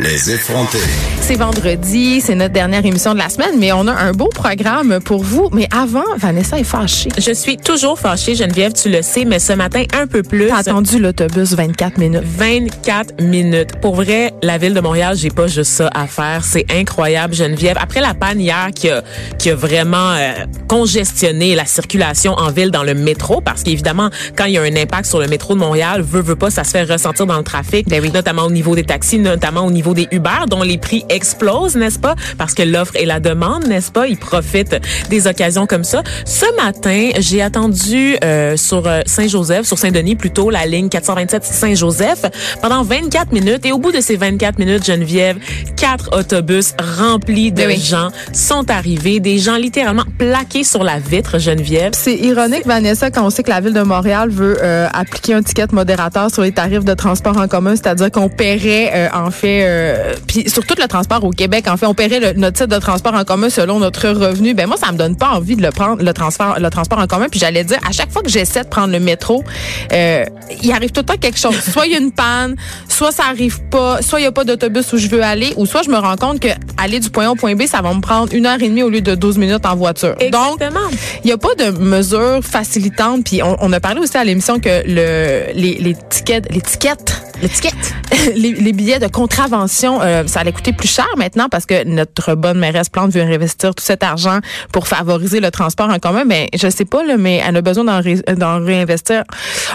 Les effrontés. C'est vendredi, c'est notre dernière émission de la semaine, mais on a un beau programme pour vous. Mais avant, Vanessa est fâchée. Je suis toujours fâchée, Geneviève, tu le sais, mais ce matin, un peu plus. T'as attendu l'autobus 24 minutes. 24 minutes. Pour vrai, la ville de Montréal, j'ai pas juste ça à faire. C'est incroyable, Geneviève. Après la panne hier qui a, qui a vraiment euh, congestionné la circulation en ville dans le métro, parce qu'évidemment, quand il y a un impact sur le métro de Montréal, veut, veut pas, ça se fait ressentir dans le trafic, Ben oui. notamment au niveau des taxis, notamment au niveau des Uber, dont les prix explosent, n'est-ce pas? Parce que l'offre et la demande, n'est-ce pas? Ils profitent des occasions comme ça. Ce matin, j'ai attendu euh, sur euh, Saint-Joseph, sur Saint-Denis plutôt, la ligne 427 Saint-Joseph, pendant 24 minutes. Et au bout de ces 24 minutes, Geneviève, quatre autobus remplis de Ben oui. gens sont arrivés, des gens littéralement plaqués sur la vitre, Geneviève. C'est ironique, Vanessa, quand on sait que la ville de Montréal veut euh, appliquer un ticket modérateur sur les tarifs de transport en commun, c'est-à-dire qu'on paierait, euh, en fait, euh, puis sur tout le transport au Québec, en fait, on paierait le- notre titre de transport en commun selon notre revenu. Ben moi, ça me donne pas envie de le prendre, le transport, le transport en commun. Puis j'allais dire, à chaque fois que j'essaie de prendre le métro, euh, il arrive tout le temps quelque chose. Soit il y a une panne, soit ça arrive pas, soit il y a pas d'autobus où je veux aller, ou soit je me rends compte que aller du point A au point B, ça va me prendre une heure et demie au lieu de 12 minutes en voiture. Donc, Exactement. il n'y a pas de mesures facilitantes. Puis on, on a parlé aussi à l'émission que le, les, les tickets, les tickets, les tickets, les, les billets de contravention, euh, ça allait coûter plus cher maintenant parce que notre bonne mairesse Plante veut investir tout cet argent pour favoriser le transport en commun. Mais je sais pas, là, mais elle a besoin d'en, ré- d'en réinvestir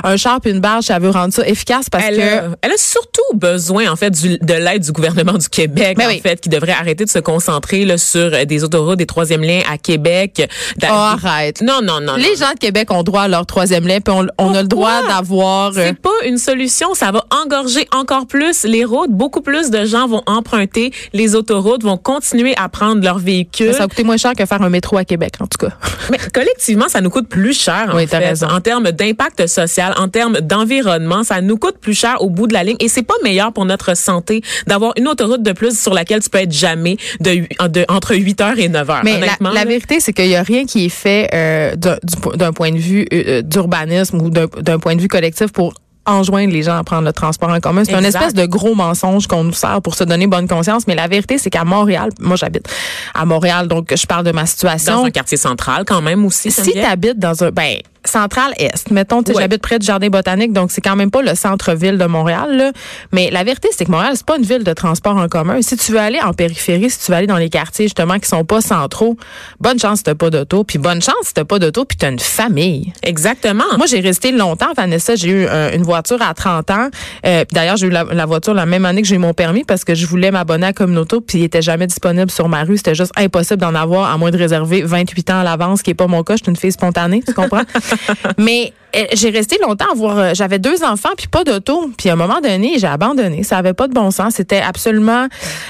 un char puis une barge. Ça veut rendre ça efficace parce Elle, que a, elle a surtout besoin en fait du- de l'aide du gouvernement du Québec Ben en oui. fait qui devrait arrêter de se concentrer là, sur euh, des autoroutes des troisième liens à Québec. Oh, arrête. Non non non. les non. gens de Québec ont droit à leur troisième lien, puis on, on a le droit d'avoir. euh, C'est pas une solution, ça va engorger encore plus les routes. Beaucoup plus de gens vont emprunter les autoroutes, vont continuer à prendre leur véhicule. ça a coûté moins cher que faire un métro à Québec, en tout cas. Mais collectivement, ça nous coûte plus cher en Oui, t'as fait, raison. en termes d'impact social, en termes d'environnement, ça nous coûte plus cher au bout de la ligne et c'est pas meilleur pour notre santé d'avoir une autoroute de plus sur laquelle tu peux être jamais de, entre 8 heures et 9 heures. Mais la, la vérité, c'est qu'il y a rien qui est fait euh, d'un du po- d'un point de vue euh, d'urbanisme ou d'un point de vue collectif pour enjoindre les gens à prendre le transport en commun. C'est une Exact. espèce de gros mensonge qu'on nous sert pour se donner bonne conscience. Mais la vérité, c'est qu'à Montréal, moi j'habite à Montréal, donc je parle de ma situation. dans un quartier central quand même aussi. si tu habites dans un ben central est, mettons, tu sais, Ouais. j'habite près du jardin botanique, donc c'est quand même pas le centre-ville de Montréal. Là. Mais la vérité, c'est que Montréal, c'est pas une ville de transport en commun. Si tu veux aller en périphérie, si tu veux aller dans les quartiers justement qui sont pas centraux, bonne chance si t'as pas d'auto, puis bonne chance si t'as pas d'auto, puis t'as une famille. Exactement. Moi, j'ai resté longtemps, Vanessa. J'ai eu euh, une voiture à 30 ans. Euh, D'ailleurs, j'ai eu la, la voiture la même année que j'ai eu mon permis parce que je voulais m'abonner à Communauto, puis il était jamais disponible sur ma rue. C'était juste impossible d'en avoir à moins de réserver 28 ans à l'avance, ce qui est pas mon cas. Je suis une fille spontanée, tu comprends? Mais euh, j'ai resté longtemps à voir. euh, J'avais deux enfants puis pas d'auto. Puis à un moment donné, j'ai abandonné. Ça avait pas de bon sens. C'était absolument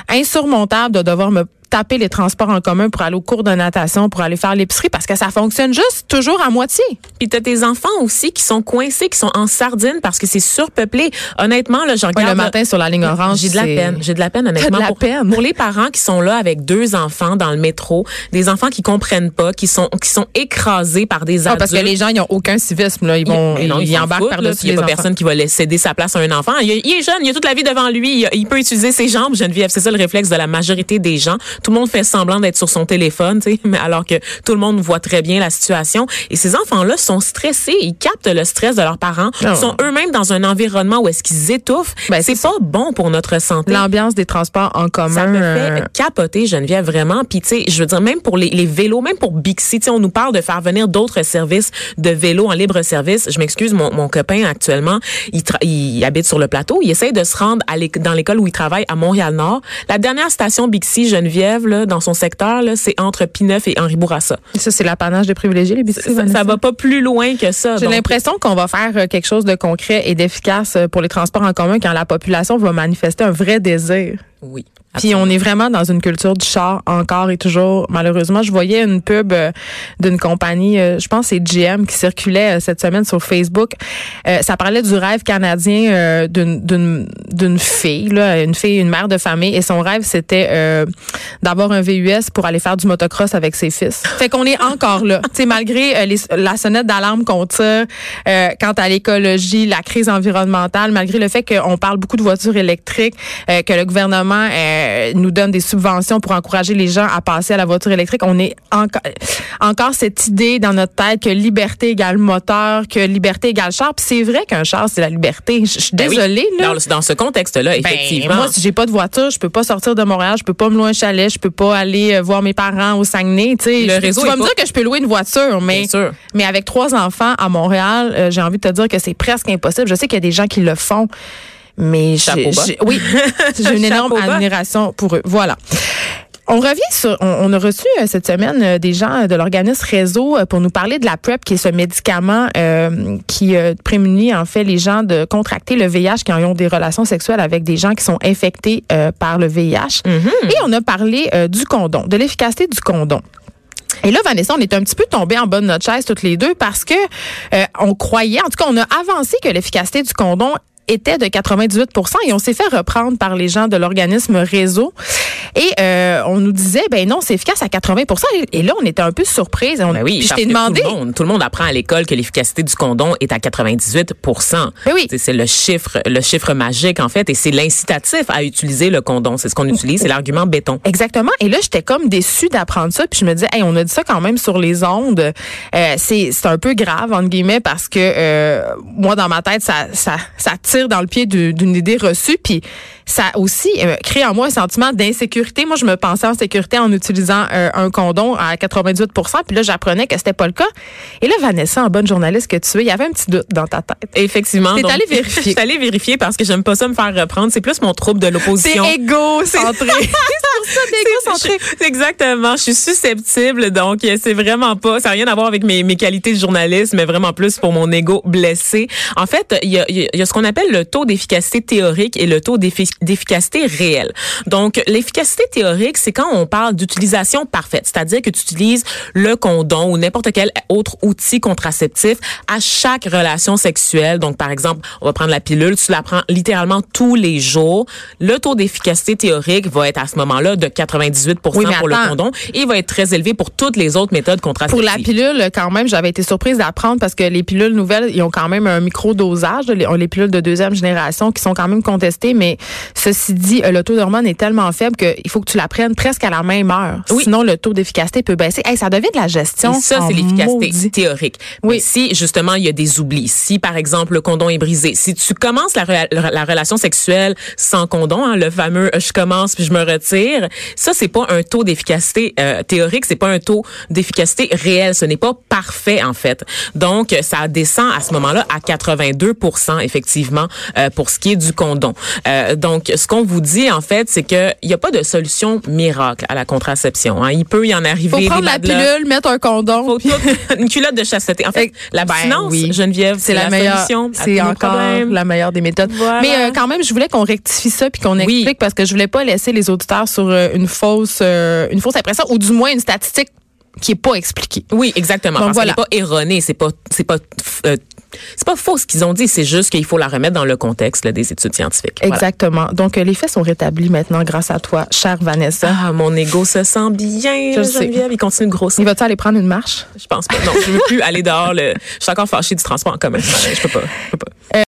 insurmontable de devoir me taper les transports en commun pour aller au cours de natation, pour aller faire l'épicerie, parce que ça fonctionne juste toujours à moitié. Puis t'as tes enfants aussi qui sont coincés, qui sont en sardine parce que c'est surpeuplé. Honnêtement, là, je Ouais, le matin sur la ligne orange, J'ai de la peine. J'ai de la peine, honnêtement. de la pour, peine. pour les parents qui sont là avec deux enfants dans le métro, des enfants qui comprennent pas, qui sont qui sont écrasés par des Ah, adultes. parce que les gens, ils n'ont aucun civisme. Là. Ils vont, Mais non, ils, ils embarquent par-dessus Il n'y a pas enfants. personne qui va laisser céder sa place à un enfant. Il, il est jeune, il a toute la vie devant lui. Il, il peut utiliser ses jambes, Geneviève. C'est ça le réflexe de la majorité des gens. Tout le monde fait semblant d'être sur son téléphone, tu sais, mais alors que tout le monde voit très bien la situation. Et ces enfants-là sont stressés, ils captent le stress de leurs parents, Ah Ils sont eux-mêmes dans un environnement où est-ce qu'ils étouffent. Ben, c'est pas bon pour notre santé. L'ambiance des transports en commun. Ça me euh, fait capoter, Geneviève, vraiment. Puis, tu sais, je veux dire, même pour les, les vélos, même pour Bixi, tu sais, on nous parle de faire venir d'autres services de vélos en libre service. Je m'excuse, mon, mon copain, actuellement, il, il habite sur le plateau. Il essaye de se rendre à dans l'école où il travaille à Montréal-Nord. La dernière station Bixi, Geneviève, là, dans son secteur, c'est entre Pineuf et Henri Bourassa. ça, c'est l'apanage des privilégiés, les. Ça, ça va pas? plus loin que ça. J'ai l'impression qu'on va faire euh, quelque chose de concret et d'efficace euh, pour les transports en commun quand la population va manifester un vrai désir. Oui. Puis on est vraiment dans une culture du char encore et toujours. Malheureusement, je voyais une pub euh, d'une compagnie, euh, je pense c'est GM, qui circulait euh, cette semaine sur Facebook. Ça parlait du rêve canadien d'une fille, là, une fille, une mère de famille, et son rêve c'était d'avoir un VUS pour aller faire du motocross avec ses fils. Fait qu'on est encore là. Sais, malgré les- la sonnette d'alarme qu'on tire quant à l'écologie, la crise environnementale, malgré le fait qu'on parle beaucoup de voitures électriques, que le gouvernement euh, nous donne des subventions pour encourager les gens à passer à la voiture électrique, on est encore encore cette idée dans notre tête que liberté égale moteur, que liberté égale char. Puis c'est vrai qu'un char c'est la liberté. Je suis Ben oui. désolée là. Dans, dans ce contexte-là, Ben, effectivement. moi, si j'ai pas de voiture, je peux pas sortir de Montréal, je peux pas me louer un chalet, je peux pas aller euh, voir mes parents au Saguenay. Le Je- réseau tu vas me pas- dire que je peux louer une voiture, mais avec trois enfants à Montréal, euh, j'ai envie de te dire que c'est presque impossible. Je sais qu'il y a des gens qui le font, mais j'ai- oui, j'ai une énorme admiration pour eux. Voilà. On revient sur, on, a reçu euh, cette semaine euh, des gens de l'organisme Réseau euh, pour nous parler de la PrEP, qui est ce médicament euh, qui euh, prémunit en fait les gens de contracter le VIH ils ont des relations sexuelles avec des gens qui sont infectés euh, par le VIH. Et on a parlé euh, du condom, de l'efficacité du condom. Et là, Vanessa, on est un petit peu tombé en bas de notre chaise toutes les deux parce que euh, on croyait, en tout cas, on a avancé que l'efficacité du condom était de 98% et on s'est fait reprendre par les gens de l'organisme Réseau. Et euh, on nous disait, ben non, c'est efficace à 80% Et là, on était un peu surprise. On, Ben oui, puis je t'ai demandé, Tout le, monde, tout le monde apprend à l'école que l'efficacité du condom est à 98% Ben oui. C'est- le chiffre, le chiffre magique, en fait, et c'est l'incitatif à utiliser le condom. C'est ce qu'on utilise, c'est l'argument béton. Exactement. Et là, j'étais comme déçue d'apprendre ça. Puis je me disais, hey, on a dit ça quand même sur les ondes. Euh, c'est c'est un peu grave entre guillemets parce que euh, moi dans ma tête, ça ça ça tire dans le pied du- d'une idée reçue. Puis ça aussi euh, crée en moi un sentiment d'insécurité. Moi, je me pensais en sécurité en utilisant euh, un condom à 98% Puis là, j'apprenais que c'était pas le cas. Et là, Vanessa, en bonne journaliste que tu es, il y avait un petit doute dans ta tête. Effectivement. T'es allée vérifier. Je suis allée vérifier parce que j'aime pas ça me faire reprendre. C'est plus mon trouble de C'est l'opposition. égocentré. ça, Exactement. Je suis susceptible, donc euh, c'est vraiment pas. Ça n'a rien à voir avec mes, mes qualités de journaliste, mais vraiment plus pour mon ego blessé. En fait, il y a, y a- ce qu'on appelle le taux d'efficacité théorique et le taux d'effi- d'efficacité réel. Donc, l'efficacité théorique, c'est quand on parle d'utilisation parfaite, c'est-à-dire que tu utilises le condom ou n'importe quel autre outil contraceptif à chaque relation sexuelle. Donc, par exemple, on va prendre la pilule, tu la prends littéralement tous les jours. Le taux d'efficacité théorique va être à ce moment-là de 98 Oui, pour le condom et il va être très élevé pour toutes les autres méthodes Pour contraceptives. la pilule, quand même, j'avais été surprise d'apprendre parce que les pilules nouvelles, ils ont quand même un micro-dosage, les, les pilules de deuxième génération qui sont quand même contestées, mais ceci dit, euh, le taux d'hormone est tellement faible qu'il faut que tu la prennes presque à la même heure. Oui. Sinon, le taux d'efficacité peut baisser. Hey, ça devient de la gestion. Et ça, c'est l'efficacité théorique. Oui. Mais si, justement, il y a des oublis, si, par exemple, le condom est brisé, si tu commences la, rela- la relation sexuelle sans condom, hein, le fameux je commence puis je me retire, ça, c'est pas un taux d'efficacité euh, théorique, c'est pas un taux d'efficacité réel. Ce n'est pas parfait, en fait. Donc, ça descend à ce moment-là à 82% effectivement, euh, pour ce qui est du condom. Euh, donc, ce qu'on vous dit, en fait, c'est qu'il n'y a pas de solution miracle à la contraception. Hein. Il peut y en arriver Faut prendre la pilule, mettre un condom. Faut puis- une culotte de chasteté. En fait, Ben, l'abstinence, oui. Geneviève, C'est la, meilleure. solution à C'est encore la meilleure des méthodes. Voilà. Mais euh, quand même, je voulais qu'on rectifie ça puis qu'on Oui. explique parce que je voulais pas laisser les auditeurs sur euh, une fausse, euh, une fausse impression ou du moins une statistique qui est pas expliquée. Oui, exactement. Donc, parce voilà. n'est pas erronée, c'est pas, c'est pas, euh, c'est pas faux ce qu'ils ont dit. C'est juste qu'il faut la remettre dans le contexte là, des études scientifiques. Voilà. Exactement. Donc euh, les faits sont rétablis maintenant grâce à toi, chère Vanessa. Ah, mon ego se sent bien, Je sais. Geneviève. Il continue de grossir. Il va-tu aller prendre une marche? Je pense pas. Non, je veux plus aller dehors. Le... Je suis encore fâchée du transport en commun. Je peux pas. Je peux pas.